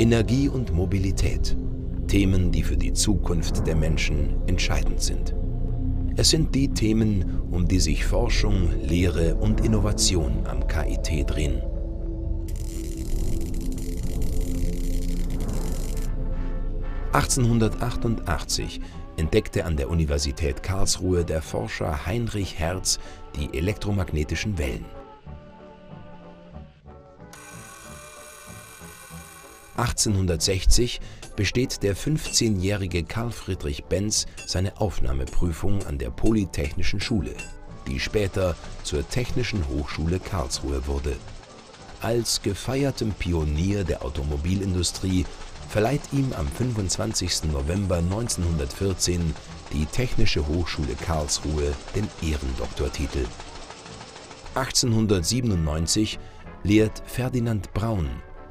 Energie und Mobilität. Themen, die für die Zukunft der Menschen entscheidend sind. Es sind die Themen, um die sich Forschung, Lehre und Innovation am KIT drehen. (1888) entdeckte an der Universität Karlsruhe der Forscher Heinrich Hertz die elektromagnetischen Wellen. 1860 besteht der 15-jährige Carl Friedrich Benz seine Aufnahmeprüfung an der Polytechnischen Schule, die später zur Technischen Hochschule Karlsruhe wurde. Als gefeiertem Pionier der Automobilindustrie verleiht ihm am 25. November 1914 die Technische Hochschule Karlsruhe den Ehrendoktortitel. 1897 lehrt Ferdinand Braun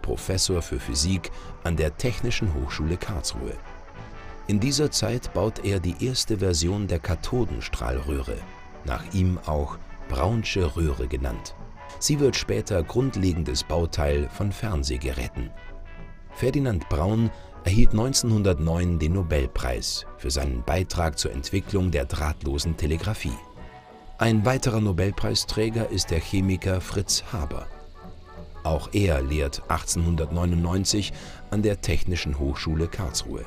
Professor für Physik an der Technischen Hochschule Karlsruhe. In dieser Zeit baut er die erste Version der Kathodenstrahlröhre, nach ihm auch Braunsche Röhre genannt. Sie wird später grundlegendes Bauteil von Fernsehgeräten. Ferdinand Braun erhielt 1909 den Nobelpreis für seinen Beitrag zur Entwicklung der drahtlosen Telegrafie. Ein weiterer Nobelpreisträger ist der Chemiker Fritz Haber. Auch er lehrt 1899 an der Technischen Hochschule Karlsruhe.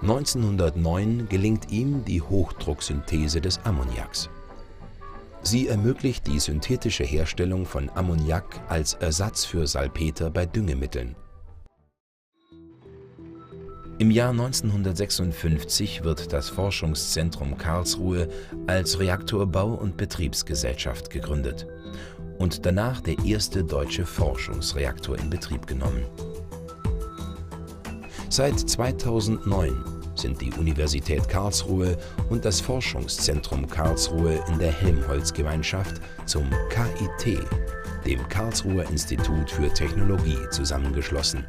1909 gelingt ihm die Hochdrucksynthese des Ammoniaks. Sie ermöglicht die synthetische Herstellung von Ammoniak als Ersatz für Salpeter bei Düngemitteln. Im Jahr 1956 wird das Forschungszentrum Karlsruhe als Reaktorbau- und Betriebsgesellschaft gegründet und danach der erste deutsche Forschungsreaktor in Betrieb genommen. Seit 2009 sind die Universität Karlsruhe und das Forschungszentrum Karlsruhe in der Helmholtz-Gemeinschaft zum KIT, dem Karlsruher Institut für Technologie, zusammengeschlossen.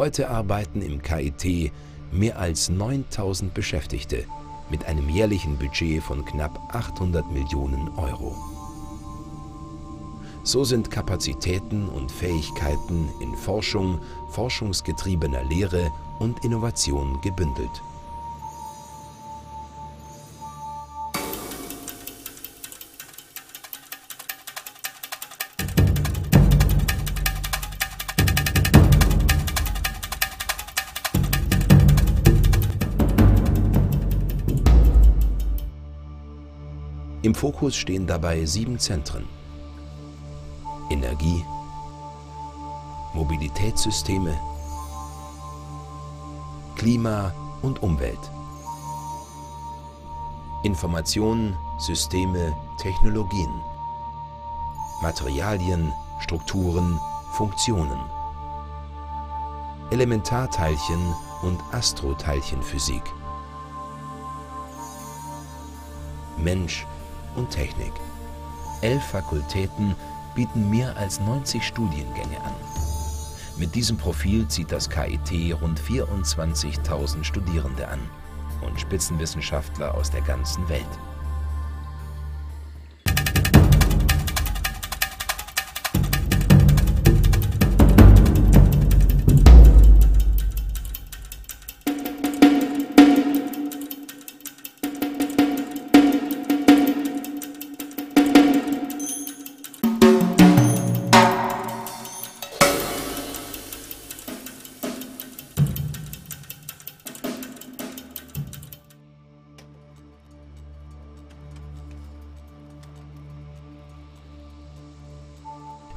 Heute arbeiten im KIT mehr als 9000 Beschäftigte mit einem jährlichen Budget von knapp 800 Millionen Euro. So sind Kapazitäten und Fähigkeiten in Forschung, forschungsgetriebener Lehre und Innovation gebündelt. Im Fokus stehen dabei sieben Zentren. Energie, Mobilitätssysteme, Klima und Umwelt, Information, Systeme, Technologien, Materialien, Strukturen, Funktionen, Elementarteilchen und Astroteilchenphysik, Mensch, und Technik. Elf Fakultäten bieten mehr als 90 Studiengänge an. Mit diesem Profil zieht das KIT rund 24.000 Studierende an und Spitzenwissenschaftler aus der ganzen Welt.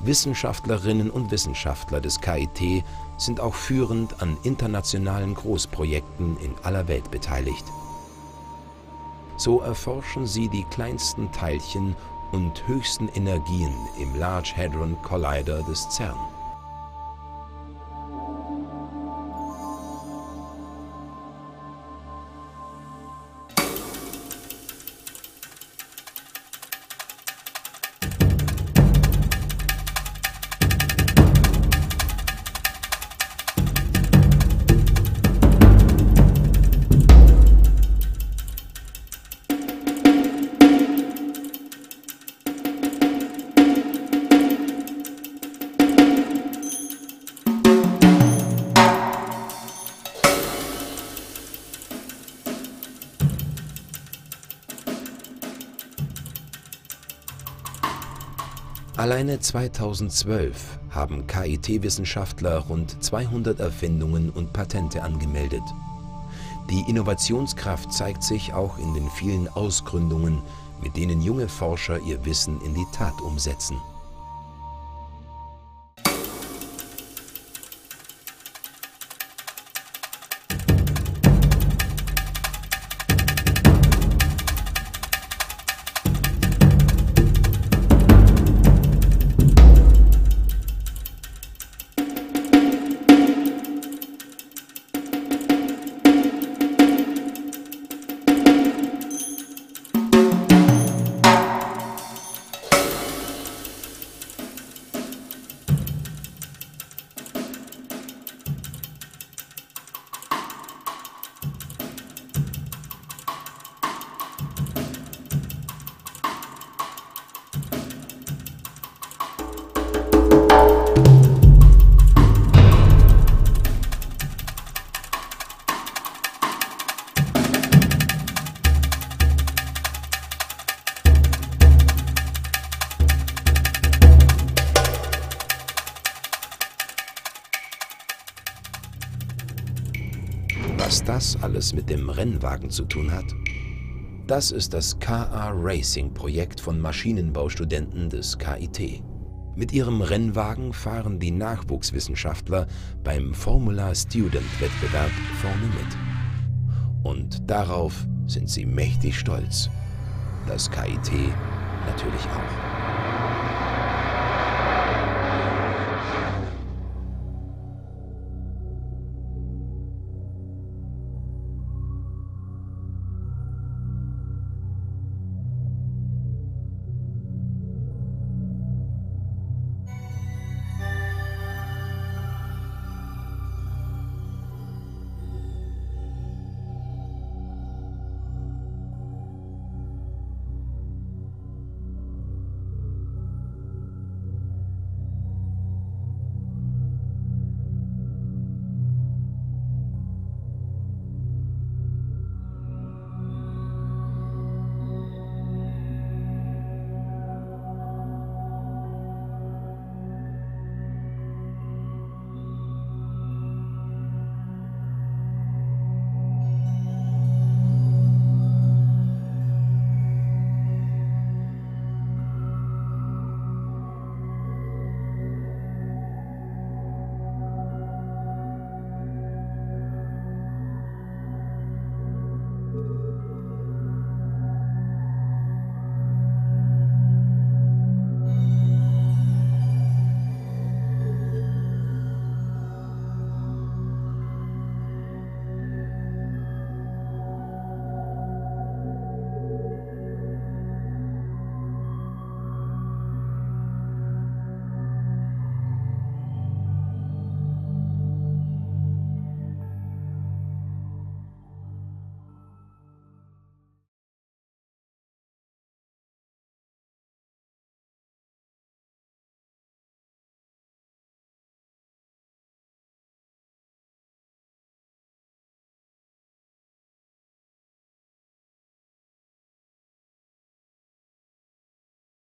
Wissenschaftlerinnen und Wissenschaftler des KIT sind auch führend an internationalen Großprojekten in aller Welt beteiligt. So erforschen sie die kleinsten Teilchen und höchsten Energien im Large Hadron Collider des CERN. Alleine 2012 haben KIT-Wissenschaftler rund 200 Erfindungen und Patente angemeldet. Die Innovationskraft zeigt sich auch in den vielen Ausgründungen, mit denen junge Forscher ihr Wissen in die Tat umsetzen. Was das alles mit dem Rennwagen zu tun hat? Das ist das KA Racing Projekt von Maschinenbaustudenten des KIT. Mit ihrem Rennwagen fahren die Nachwuchswissenschaftler beim Formula Student Wettbewerb vorne mit. Und darauf sind sie mächtig stolz. Das KIT natürlich auch.